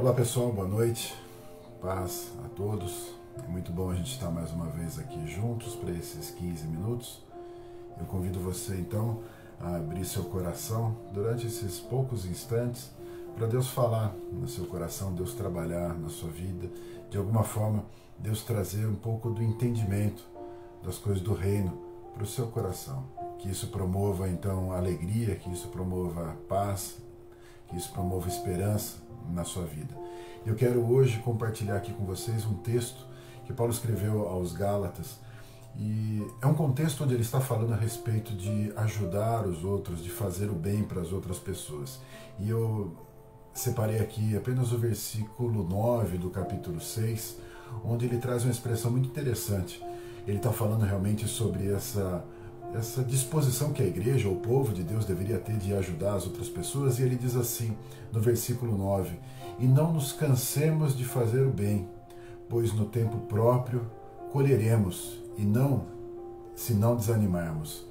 Olá pessoal, boa noite, paz a todos. É muito bom a gente estar mais uma vez aqui juntos para esses 15 minutos. Eu convido você então a abrir seu coração durante esses poucos instantes para Deus falar no seu coração, Deus trabalhar na sua vida, de alguma forma Deus trazer um pouco do entendimento das coisas do reino para o seu coração. Que isso promova então alegria, que isso promova paz, que isso promova esperança na sua vida. Eu quero hoje compartilhar aqui com vocês um texto que Paulo escreveu aos Gálatas. E é um contexto onde ele está falando a respeito de ajudar os outros, de fazer o bem para as outras pessoas. E eu separei aqui apenas o versículo 9 do capítulo 6, onde ele traz uma expressão muito interessante. Ele está falando realmente sobre essa essa disposição que a igreja, o povo de Deus deveria ter de ajudar as outras pessoas, e ele diz assim, no versículo 9: E não nos cansemos de fazer o bem, pois no tempo próprio colheremos, e não se não desanimarmos.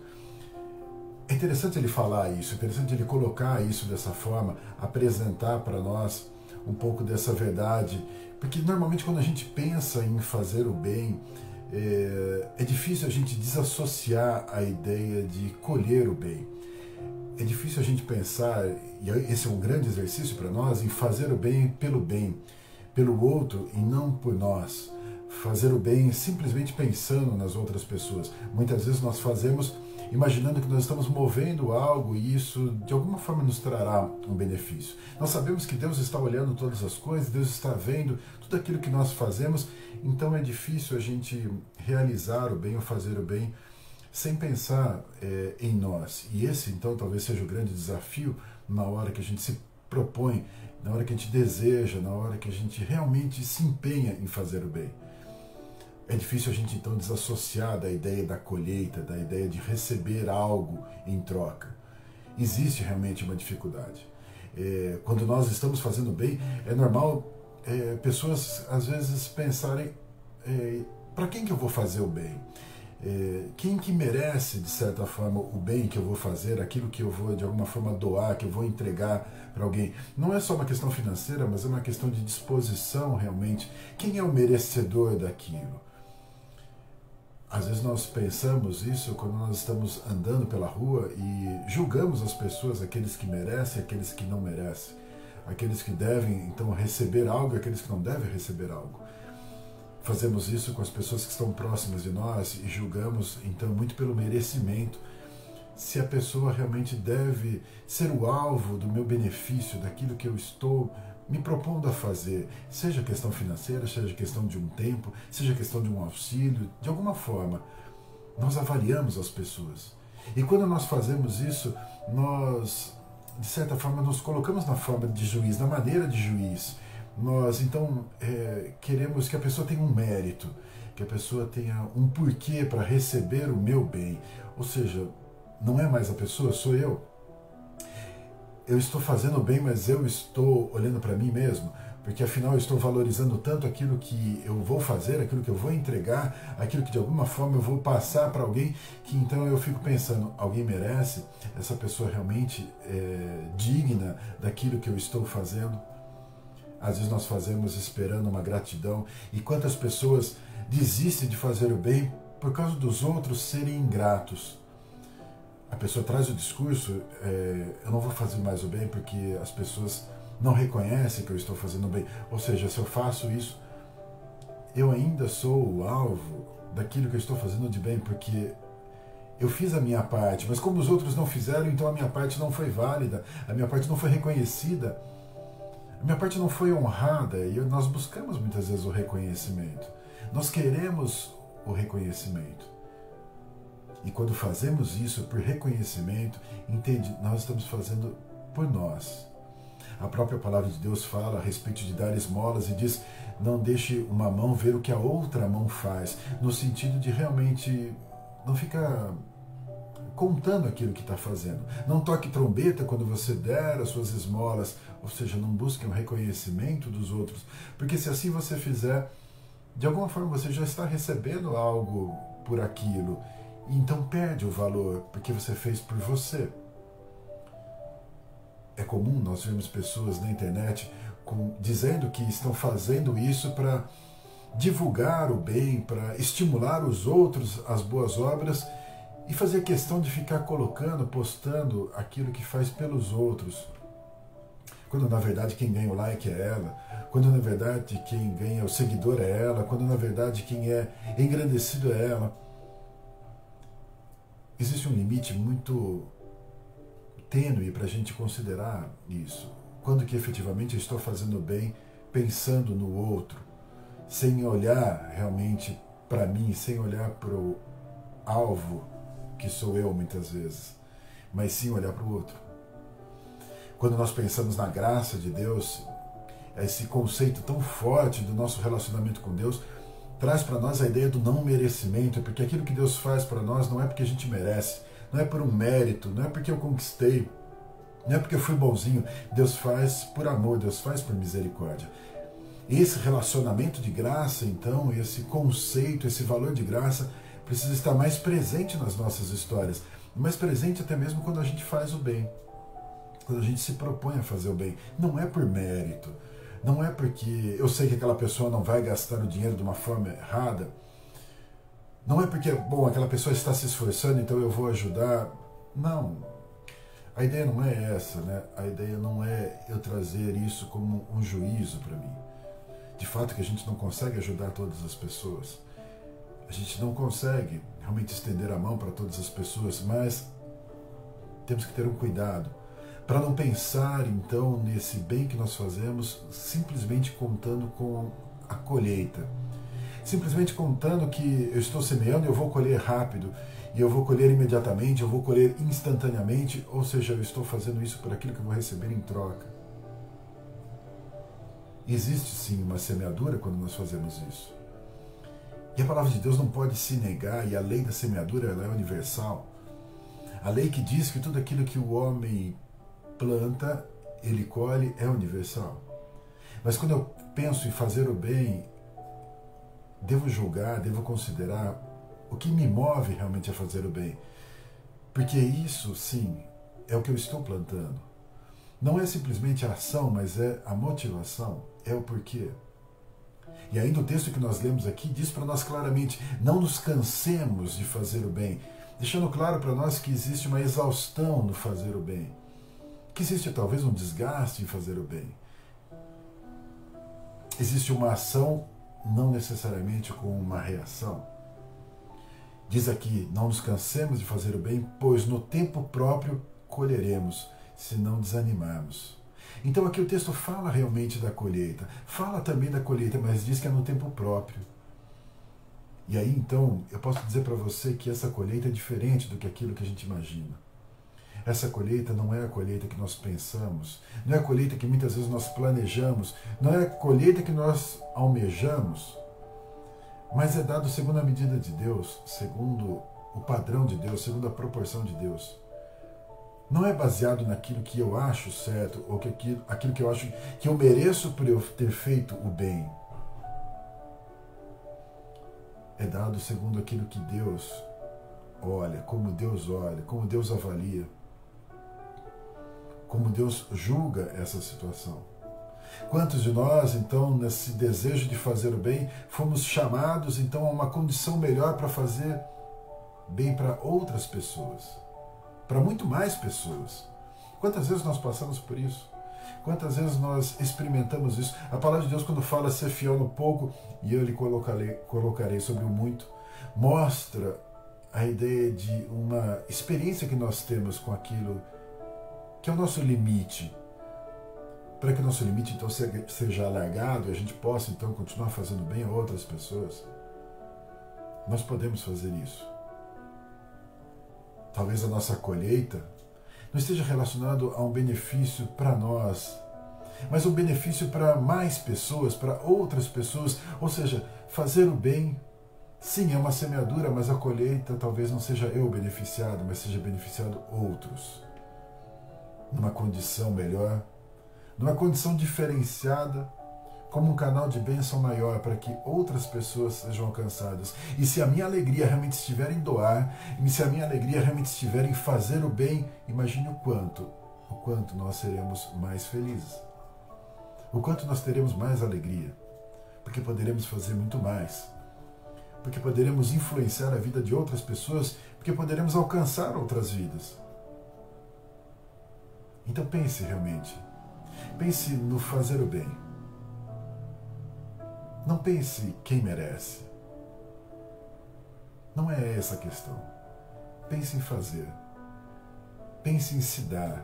É interessante ele falar isso, é interessante ele colocar isso dessa forma, apresentar para nós um pouco dessa verdade, porque normalmente quando a gente pensa em fazer o bem, é, é difícil a gente desassociar a ideia de colher o bem. É difícil a gente pensar, e esse é um grande exercício para nós, em fazer o bem pelo bem, pelo outro e não por nós. Fazer o bem simplesmente pensando nas outras pessoas. Muitas vezes nós fazemos imaginando que nós estamos movendo algo e isso de alguma forma nos trará um benefício. Nós sabemos que Deus está olhando todas as coisas, Deus está vendo tudo aquilo que nós fazemos, então é difícil a gente realizar o bem ou fazer o bem sem pensar é, em nós. E esse, então, talvez seja o grande desafio na hora que a gente se propõe, na hora que a gente deseja, na hora que a gente realmente se empenha em fazer o bem. É difícil a gente então desassociar da ideia da colheita, da ideia de receber algo em troca. Existe realmente uma dificuldade. É, quando nós estamos fazendo bem, é normal é, pessoas às vezes pensarem: é, para quem que eu vou fazer o bem? É, quem que merece, de certa forma, o bem que eu vou fazer, aquilo que eu vou, de alguma forma, doar, que eu vou entregar para alguém? Não é só uma questão financeira, mas é uma questão de disposição, realmente. Quem é o merecedor daquilo? Às vezes nós pensamos isso quando nós estamos andando pela rua e julgamos as pessoas, aqueles que merecem, aqueles que não merecem, aqueles que devem então receber algo aqueles que não devem receber algo. Fazemos isso com as pessoas que estão próximas de nós e julgamos então muito pelo merecimento se a pessoa realmente deve ser o alvo do meu benefício, daquilo que eu estou me propondo a fazer, seja questão financeira, seja questão de um tempo, seja questão de um auxílio, de alguma forma, nós avaliamos as pessoas. E quando nós fazemos isso, nós, de certa forma, nos colocamos na forma de juiz, na maneira de juiz. Nós, então, é, queremos que a pessoa tenha um mérito, que a pessoa tenha um porquê para receber o meu bem. Ou seja, não é mais a pessoa, sou eu eu estou fazendo bem, mas eu estou olhando para mim mesmo, porque afinal eu estou valorizando tanto aquilo que eu vou fazer, aquilo que eu vou entregar, aquilo que de alguma forma eu vou passar para alguém, que então eu fico pensando, alguém merece? Essa pessoa realmente é digna daquilo que eu estou fazendo? Às vezes nós fazemos esperando uma gratidão, e quantas pessoas desistem de fazer o bem por causa dos outros serem ingratos? A pessoa traz o discurso, é, eu não vou fazer mais o bem porque as pessoas não reconhecem que eu estou fazendo o bem. Ou seja, se eu faço isso, eu ainda sou o alvo daquilo que eu estou fazendo de bem, porque eu fiz a minha parte, mas como os outros não fizeram, então a minha parte não foi válida, a minha parte não foi reconhecida, a minha parte não foi honrada, e nós buscamos muitas vezes o reconhecimento. Nós queremos o reconhecimento. E quando fazemos isso por reconhecimento, entende, nós estamos fazendo por nós. A própria palavra de Deus fala a respeito de dar esmolas e diz: não deixe uma mão ver o que a outra mão faz, no sentido de realmente não ficar contando aquilo que está fazendo. Não toque trombeta quando você der as suas esmolas, ou seja, não busque um reconhecimento dos outros, porque se assim você fizer, de alguma forma você já está recebendo algo por aquilo então perde o valor porque você fez por você. É comum nós vermos pessoas na internet com, dizendo que estão fazendo isso para divulgar o bem, para estimular os outros às boas obras e fazer questão de ficar colocando, postando aquilo que faz pelos outros. Quando na verdade quem ganha o like é ela, quando na verdade quem ganha o seguidor é ela, quando na verdade quem é engrandecido é ela. Existe um limite muito tênue para a gente considerar isso. Quando que efetivamente eu estou fazendo bem pensando no outro, sem olhar realmente para mim, sem olhar para o alvo que sou eu muitas vezes, mas sim olhar para o outro. Quando nós pensamos na graça de Deus, esse conceito tão forte do nosso relacionamento com Deus traz para nós a ideia do não merecimento, porque aquilo que Deus faz para nós não é porque a gente merece, não é por um mérito, não é porque eu conquistei, não é porque eu fui bonzinho. Deus faz por amor, Deus faz por misericórdia. Esse relacionamento de graça, então, esse conceito, esse valor de graça, precisa estar mais presente nas nossas histórias, mais presente até mesmo quando a gente faz o bem, quando a gente se propõe a fazer o bem. Não é por mérito, não é porque eu sei que aquela pessoa não vai gastar o dinheiro de uma forma errada, não é porque, bom, aquela pessoa está se esforçando, então eu vou ajudar. Não. A ideia não é essa, né? A ideia não é eu trazer isso como um juízo para mim. De fato que a gente não consegue ajudar todas as pessoas. A gente não consegue realmente estender a mão para todas as pessoas, mas temos que ter um cuidado para não pensar então nesse bem que nós fazemos simplesmente contando com a colheita simplesmente contando que eu estou semeando eu vou colher rápido, e eu vou colher imediatamente, eu vou colher instantaneamente, ou seja, eu estou fazendo isso por aquilo que eu vou receber em troca. Existe sim uma semeadura quando nós fazemos isso. E a palavra de Deus não pode se negar, e a lei da semeadura é universal. A lei que diz que tudo aquilo que o homem planta, ele colhe, é universal. Mas quando eu penso em fazer o bem, devo julgar, devo considerar o que me move realmente a fazer o bem. Porque isso, sim, é o que eu estou plantando. Não é simplesmente a ação, mas é a motivação, é o porquê. E ainda o texto que nós lemos aqui diz para nós claramente: não nos cansemos de fazer o bem, deixando claro para nós que existe uma exaustão no fazer o bem, que existe talvez um desgaste em fazer o bem. Existe uma ação não necessariamente com uma reação. Diz aqui: não nos cansemos de fazer o bem, pois no tempo próprio colheremos, se não desanimarmos. Então aqui o texto fala realmente da colheita, fala também da colheita, mas diz que é no tempo próprio. E aí então eu posso dizer para você que essa colheita é diferente do que aquilo que a gente imagina. Essa colheita não é a colheita que nós pensamos, não é a colheita que muitas vezes nós planejamos, não é a colheita que nós almejamos, mas é dado segundo a medida de Deus, segundo o padrão de Deus, segundo a proporção de Deus. Não é baseado naquilo que eu acho certo ou que aquilo, aquilo que eu acho que eu mereço por eu ter feito o bem. É dado segundo aquilo que Deus olha, como Deus olha, como Deus avalia como Deus julga essa situação. Quantos de nós, então, nesse desejo de fazer o bem, fomos chamados então a uma condição melhor para fazer bem para outras pessoas, para muito mais pessoas? Quantas vezes nós passamos por isso? Quantas vezes nós experimentamos isso? A palavra de Deus, quando fala ser fiel no pouco e eu lhe colocarei, colocarei sobre o muito, mostra a ideia de uma experiência que nós temos com aquilo que é o nosso limite. Para que o nosso limite então seja alargado e a gente possa então continuar fazendo bem a outras pessoas, nós podemos fazer isso. Talvez a nossa colheita não esteja relacionado a um benefício para nós, mas um benefício para mais pessoas, para outras pessoas, ou seja, fazer o bem. Sim, é uma semeadura, mas a colheita talvez não seja eu beneficiado, mas seja beneficiado outros numa condição melhor, numa condição diferenciada, como um canal de bênção maior para que outras pessoas sejam alcançadas. E se a minha alegria realmente estiver em doar, e se a minha alegria realmente estiver em fazer o bem, imagine o quanto, o quanto nós seremos mais felizes. o quanto nós teremos mais alegria, porque poderemos fazer muito mais, porque poderemos influenciar a vida de outras pessoas, porque poderemos alcançar outras vidas. Então pense realmente, pense no fazer o bem. Não pense quem merece. Não é essa a questão. Pense em fazer. Pense em se dar.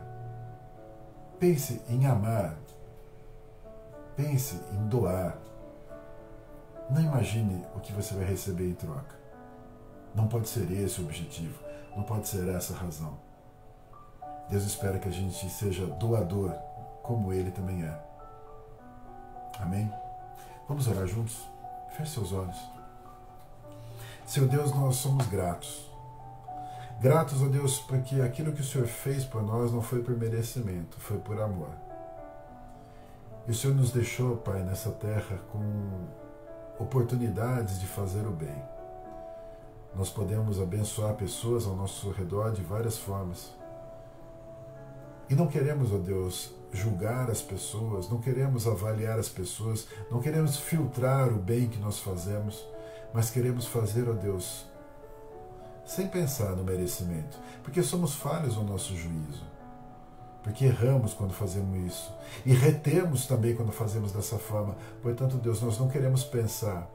Pense em amar. Pense em doar. Não imagine o que você vai receber em troca. Não pode ser esse o objetivo. Não pode ser essa a razão. Deus espera que a gente seja doador, como Ele também é. Amém? Vamos orar juntos? Feche seus olhos. Seu Deus, nós somos gratos. Gratos a Deus porque aquilo que o Senhor fez por nós não foi por merecimento, foi por amor. E o Senhor nos deixou, Pai, nessa terra com oportunidades de fazer o bem. Nós podemos abençoar pessoas ao nosso redor de várias formas. E não queremos, ó Deus, julgar as pessoas, não queremos avaliar as pessoas, não queremos filtrar o bem que nós fazemos, mas queremos fazer, ó Deus, sem pensar no merecimento, porque somos falhos no nosso juízo, porque erramos quando fazemos isso e retemos também quando fazemos dessa forma. Portanto, Deus, nós não queremos pensar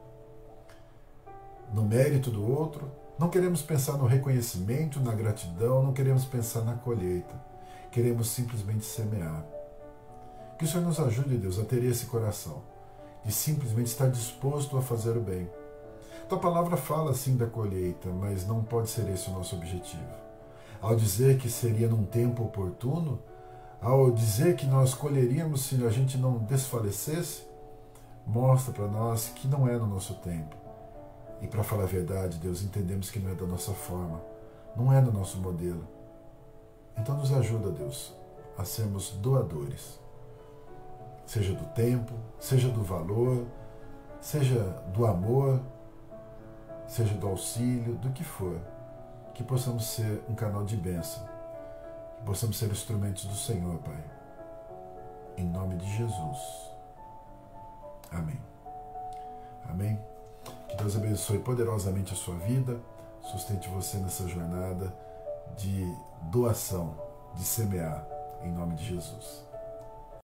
no mérito do outro, não queremos pensar no reconhecimento, na gratidão, não queremos pensar na colheita, queremos simplesmente semear. Que o Senhor nos ajude, Deus, a ter esse coração, de simplesmente estar disposto a fazer o bem tua palavra fala sim da colheita, mas não pode ser esse o nosso objetivo. Ao dizer que seria num tempo oportuno, ao dizer que nós colheríamos se a gente não desfalecesse, mostra para nós que não é no nosso tempo. E para falar a verdade, Deus, entendemos que não é da nossa forma, não é do nosso modelo. Então nos ajuda, Deus, a sermos doadores. Seja do tempo, seja do valor, seja do amor, seja do auxílio, do que for, que possamos ser um canal de bênção, que possamos ser instrumentos do Senhor, Pai. Em nome de Jesus. Amém. Amém. Que Deus abençoe poderosamente a sua vida, sustente você nessa jornada de doação, de semear, em nome de Jesus.